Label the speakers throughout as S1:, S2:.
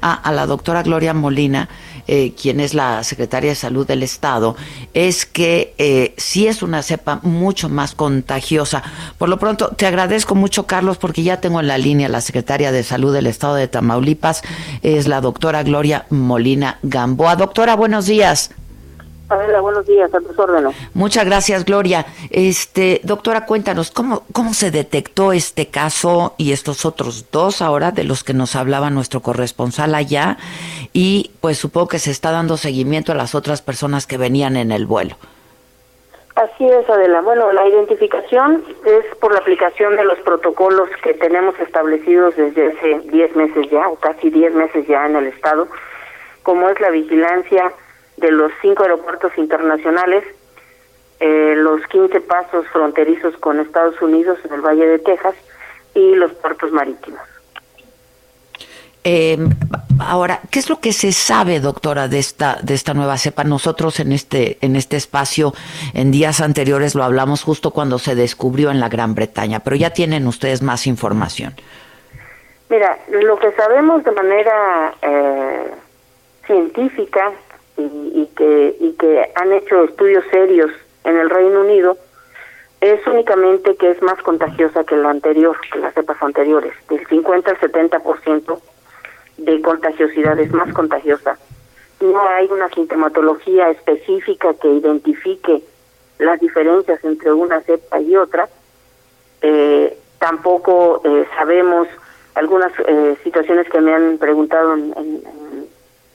S1: A, la doctora Gloria Molina, eh, quien es la secretaria de Salud del Estado, es que eh, sí es una cepa mucho más contagiosa. Por lo pronto, te agradezco mucho, Carlos, porque ya tengo en la línea la secretaria de Salud del Estado de Tamaulipas, es la doctora Gloria Molina Gamboa. Doctora, buenos días.
S2: Hola, buenos días, a tus órdenes.
S1: Muchas gracias, Gloria. Este, doctora, cuéntanos, ¿cómo, ¿cómo se detectó este caso y estos otros dos ahora de los que nos hablaba nuestro corresponsal allá? Y pues supongo que se está dando seguimiento a las otras personas que venían en el vuelo.
S2: Así es, Adela. Bueno, la identificación es por la aplicación de los protocolos que tenemos establecidos desde hace 10 meses ya, o casi 10 meses ya en el Estado, como es la vigilancia de los cinco aeropuertos internacionales, eh, los 15 pasos fronterizos con Estados Unidos en el Valle de Texas y los puertos marítimos.
S1: Eh, ahora, ¿qué es lo que se sabe, doctora, de esta de esta nueva cepa? Nosotros en este en este espacio en días anteriores lo hablamos justo cuando se descubrió en la Gran Bretaña, pero ya tienen ustedes más información.
S2: Mira, lo que sabemos de manera eh, científica y, que, y que han hecho estudios serios en el Reino Unido es únicamente que es más contagiosa que la anterior, que las cepas anteriores. Del 50 al 70% de contagiosidad es más contagiosa. No hay una sintomatología específica que identifique las diferencias entre una cepa y otra. Eh, tampoco eh, sabemos algunas eh, situaciones que me han preguntado en, en,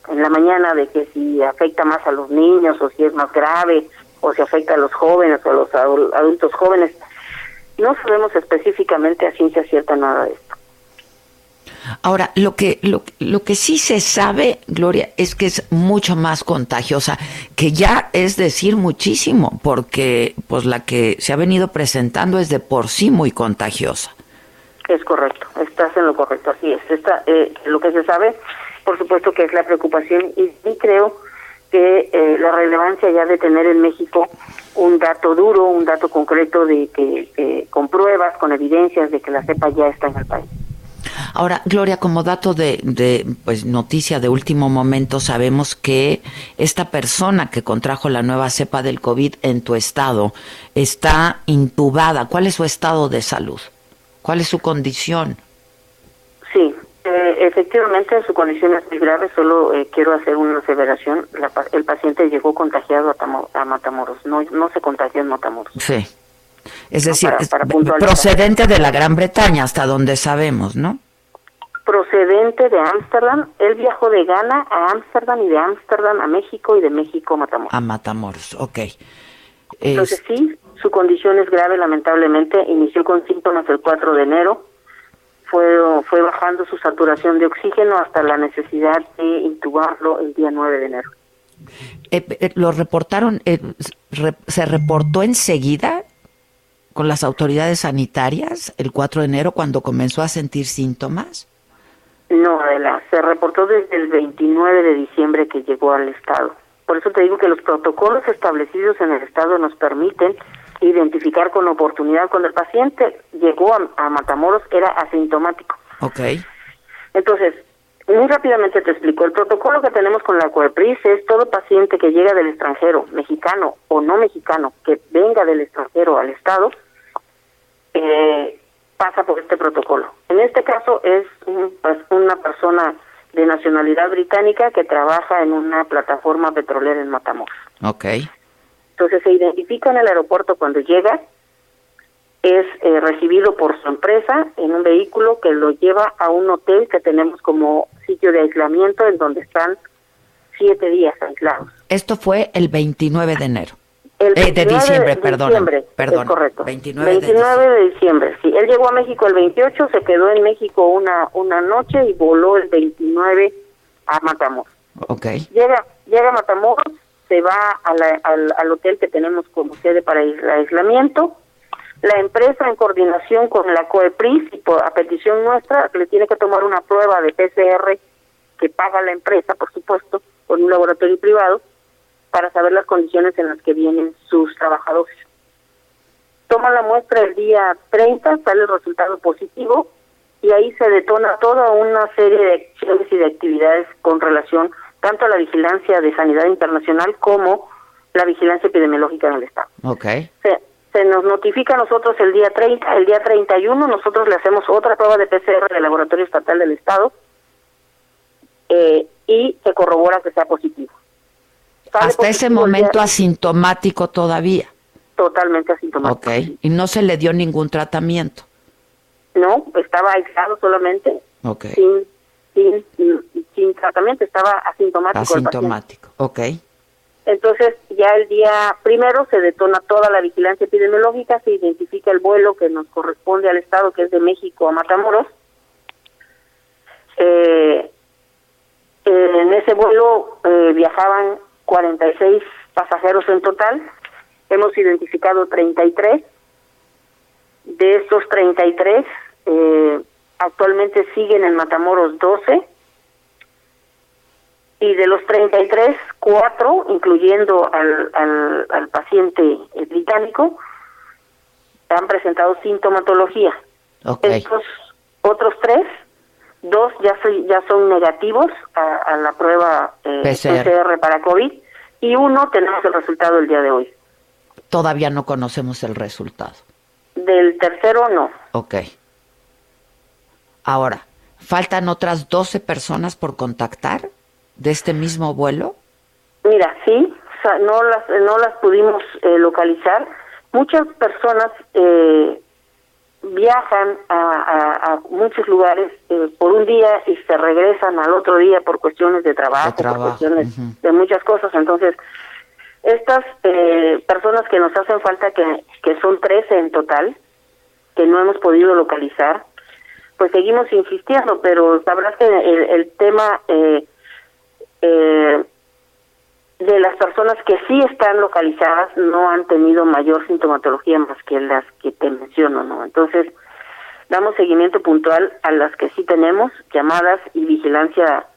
S2: en la mañana de que si afecta más a los niños o si es más grave o si afecta a los jóvenes o a los adultos jóvenes. No sabemos específicamente a ciencia cierta nada de esto.
S1: Ahora, lo que, lo, lo que sí se sabe, Gloria, es que es mucho más contagiosa, que ya es decir muchísimo, porque pues la que se ha venido presentando es de por sí muy contagiosa.
S2: Es correcto, estás en lo correcto, así es. Esta, eh, lo que se sabe por supuesto que es la preocupación y, creo que eh, la relevancia ya de tener en México un dato duro, un dato concreto de que con pruebas, con evidencias de que la cepa ya está en el país.
S1: Ahora, Gloria, como dato de, de, pues noticia de último momento, sabemos que esta persona que contrajo la nueva cepa del COVID en tu estado está intubada. ¿Cuál es su estado de salud? ¿Cuál es su condición?
S2: Sí, eh, efectivamente, su condición es muy grave. Solo eh, quiero hacer una aseveración. el paciente llegó contagiado a, a, Matamoros. No, no se contagió en Matamoros.
S1: Sí. Es decir, procedente de la Gran Bretaña, hasta donde sabemos, ¿no?
S2: Procedente de Ámsterdam. Él viajó de Ghana a Ámsterdam y de Ámsterdam a México y de México a Matamoros.
S1: A Matamoros, ok.
S2: Entonces sí, su condición es grave, lamentablemente. Inició con síntomas el 4 de enero fue, fue bajando su saturación de oxígeno hasta la necesidad de intubarlo el día 9 de enero.
S1: Eh, eh, ¿Lo reportaron, eh, se reportó enseguida con las autoridades sanitarias el 4 de enero cuando comenzó a sentir síntomas?
S2: No, Adela, se reportó desde el 29 de diciembre que llegó al Estado. Por eso te digo que los protocolos establecidos en el Estado nos permiten identificar con oportunidad. Cuando el paciente llegó a, Matamoros era asintomático.
S1: Ok.
S2: Entonces, muy rápidamente te explico. El protocolo que tenemos con la COEPRIS es todo paciente que llega del extranjero, mexicano o no mexicano, que venga del extranjero al Estado, eh, pasa por este protocolo. En este caso es pues, una persona de nacionalidad británica que trabaja en una plataforma petrolera en Matamoros.
S1: Okay.
S2: Entonces se identifica en el aeropuerto cuando llega, es eh, recibido por su empresa en un vehículo que lo lleva a un hotel que tenemos como sitio de aislamiento en donde están siete días aislados.
S1: Esto fue el 29 de enero. El eh, de diciembre, perdón. Perdón.
S2: correcto. 29, de, diciembre. de diciembre. Sí, él llegó a México el 28, se quedó en México una una noche y voló el 29 a Matamoros.
S1: Okay.
S2: Llega llega a Matamoros, se va al, al, hotel que tenemos como sede para el aislamiento, La empresa, en coordinación con la COEPRIS y por, a petición nuestra, le tiene que tomar una prueba de PCR que paga la empresa, por supuesto, con un laboratorio privado, para saber las condiciones en las que vienen sus trabajadores. Toma la muestra el día 30, sale el resultado positivo y ahí se detona toda una serie de acciones y de actividades con relación tanto la vigilancia de sanidad internacional como la vigilancia epidemiológica en el Estado.
S1: Okay.
S2: Se, se nos notifica a nosotros el día 30, el día 31 nosotros le hacemos otra prueba de PCR del Laboratorio Estatal del Estado eh, y se corrobora que sea positivo.
S1: Hasta ese momento asintomático todavía.
S2: Totalmente asintomático.
S1: Ok, y no se le dio ningún tratamiento.
S2: No, estaba aislado solamente.
S1: Ok.
S2: Sin, sin, sin tratamiento, estaba asintomático.
S1: Asintomático, ok.
S2: Entonces, ya el día primero se detona toda la vigilancia epidemiológica, se identifica el vuelo que nos corresponde al Estado, que es de México a Matamoros. Eh, en ese vuelo eh, viajaban 46 pasajeros en total. Hemos identificado 33. De estos 33, eh, actualmente siguen en Matamoros 12. Y de los 33, 4, incluyendo al, al, al paciente eh, británico, han presentado sintomatología.
S1: Okay.
S2: Estos otros tres dos ya, soy, ya son negativos a, a la prueba eh,
S1: PCR.
S2: PCR. para COVID y uno tenemos el resultado el día de hoy.
S1: Todavía no conocemos el resultado.
S2: Del tercero no.
S1: Ok. Ahora, ¿faltan otras 12 personas por contactar de este mismo vuelo?
S2: Mira, sí, o sea, no las no las pudimos eh, localizar. Muchas personas eh, viajan a, a, a, muchos lugares eh, por un día y se regresan al otro día por cuestiones de trabajo,
S1: De trabajo,
S2: por cuestiones de muchas cosas. Entonces, estas eh, personas que nos hacen falta, que, que son 13 en total, que no hemos podido localizar, pues seguimos insistiendo, pero sabrás que el, el tema eh, eh, de las personas que sí están localizadas no han tenido mayor sintomatología más que las que te menciono, ¿no? Entonces, damos seguimiento puntual a las que sí tenemos, llamadas y vigilancia,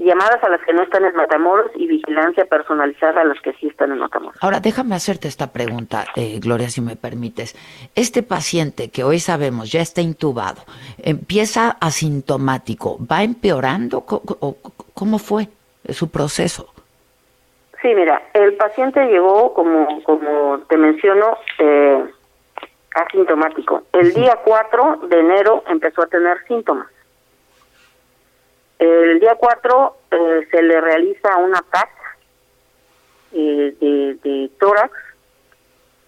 S2: llamadas a las que no están en Matamoros y vigilancia personalizada a las que sí están en Matamoros.
S1: Ahora, déjame hacerte esta pregunta, eh, Gloria, si me permites. Este paciente que hoy sabemos ya está intubado, empieza asintomático, ¿va empeorando? ¿Cómo, fue su proceso?
S2: Sí, mira, el paciente llegó, como, como te menciono, eh, asintomático. El día 4 de enero empezó a tener síntomas. El día 4 eh, se le realiza una TAC eh, de, de, tórax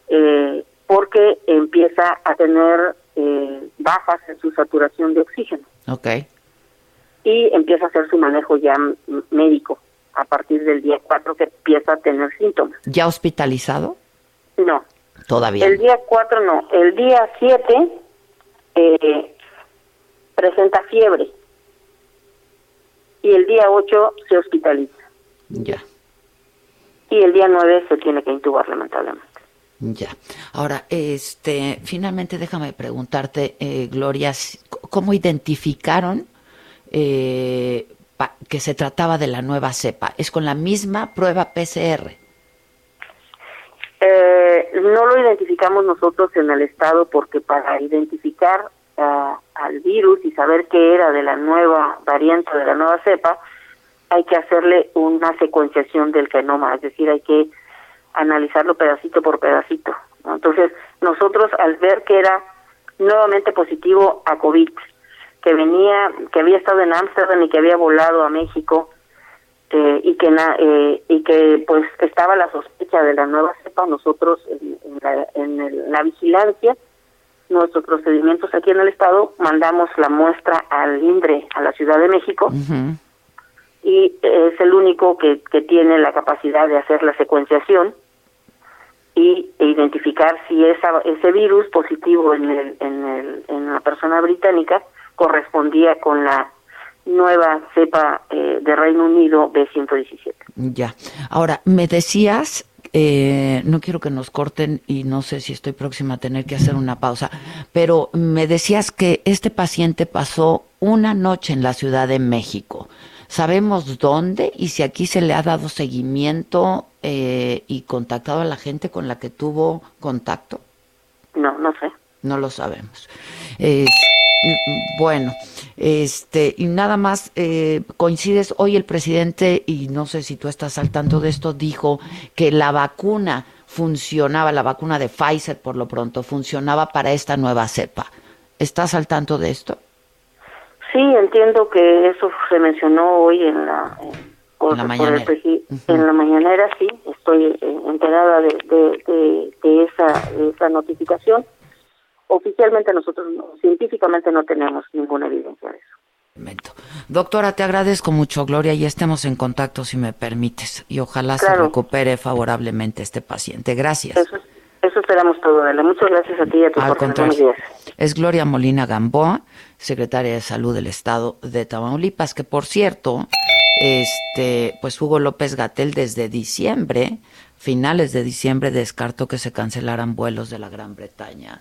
S2: eh, porque empieza a tener eh, bajas en su saturación de oxígeno.
S1: Ok.
S2: Y empieza a hacer su manejo ya médico a partir del día 4 que empieza a tener síntomas.
S1: ¿Ya hospitalizado?
S2: No.
S1: Todavía.
S2: El día 4 no. El día 7 eh, presenta fiebre. Y el día 8 se hospitaliza.
S1: Ya.
S2: Y el día 9 se tiene que intubar, lamentablemente.
S1: Ya. Ahora, este, finalmente déjame preguntarte, eh, Gloria, ¿cómo identificaron eh, que se trataba de la nueva cepa? ¿Es con la misma prueba PCR?
S2: Eh, no lo identificamos nosotros en el estado porque para identificar al virus y saber qué era de la nueva variante de la nueva cepa, hay que hacerle una secuenciación del genoma, es decir, hay que analizarlo pedacito por pedacito. Entonces, nosotros al ver que era nuevamente positivo a COVID, que venía, que había estado en Ámsterdam y que había volado a México eh, y que na, eh, y que pues estaba la sospecha de la nueva cepa, nosotros en, en, la, en el, la vigilancia, nuestros procedimientos aquí en el estado, mandamos la muestra al INDRE, a la Ciudad de México.
S1: Uh -huh.
S2: Y es el único que, que tiene la capacidad de hacer la secuenciación y e identificar si esa, ese virus positivo en, el, en, el, en la persona británica correspondía con la nueva cepa eh, de Reino Unido B117.
S1: Ya. Ahora, me decías eh, no quiero que nos corten y no sé si estoy próxima a tener que hacer una pausa, pero me decías que este paciente pasó una noche en la Ciudad de México. ¿Sabemos dónde y si aquí se le ha dado seguimiento eh, y contactado a la gente con la que tuvo contacto?
S2: No, no sé.
S1: No lo sabemos. Eh, bueno, este, y nada más, eh, coincides, hoy el presidente, y no sé si tú estás al tanto de esto, dijo que la vacuna funcionaba, la vacuna de Pfizer por lo pronto, funcionaba para esta nueva cepa. ¿Estás al tanto de esto?
S2: Sí, entiendo que eso se mencionó hoy en la,
S1: en la mañanera.
S2: En la mañanera, sí, estoy eh, enterada de, de, de, esa, de esa notificación oficialmente nosotros científicamente no tenemos ninguna evidencia de eso.
S1: Doctora, te agradezco mucho, Gloria, y estemos en contacto si me permites. Y ojalá se recupere favorablemente este paciente. Gracias.
S2: Eso, esperamos todo, Adela. Muchas gracias a ti y a tu Al contrario.
S1: Es Gloria Molina Gamboa, secretaria de Salud del Estado de Tamaulipas, que por cierto, este, pues Hugo López Gatel desde diciembre, finales de diciembre, descartó que se cancelaran vuelos de la Gran Bretaña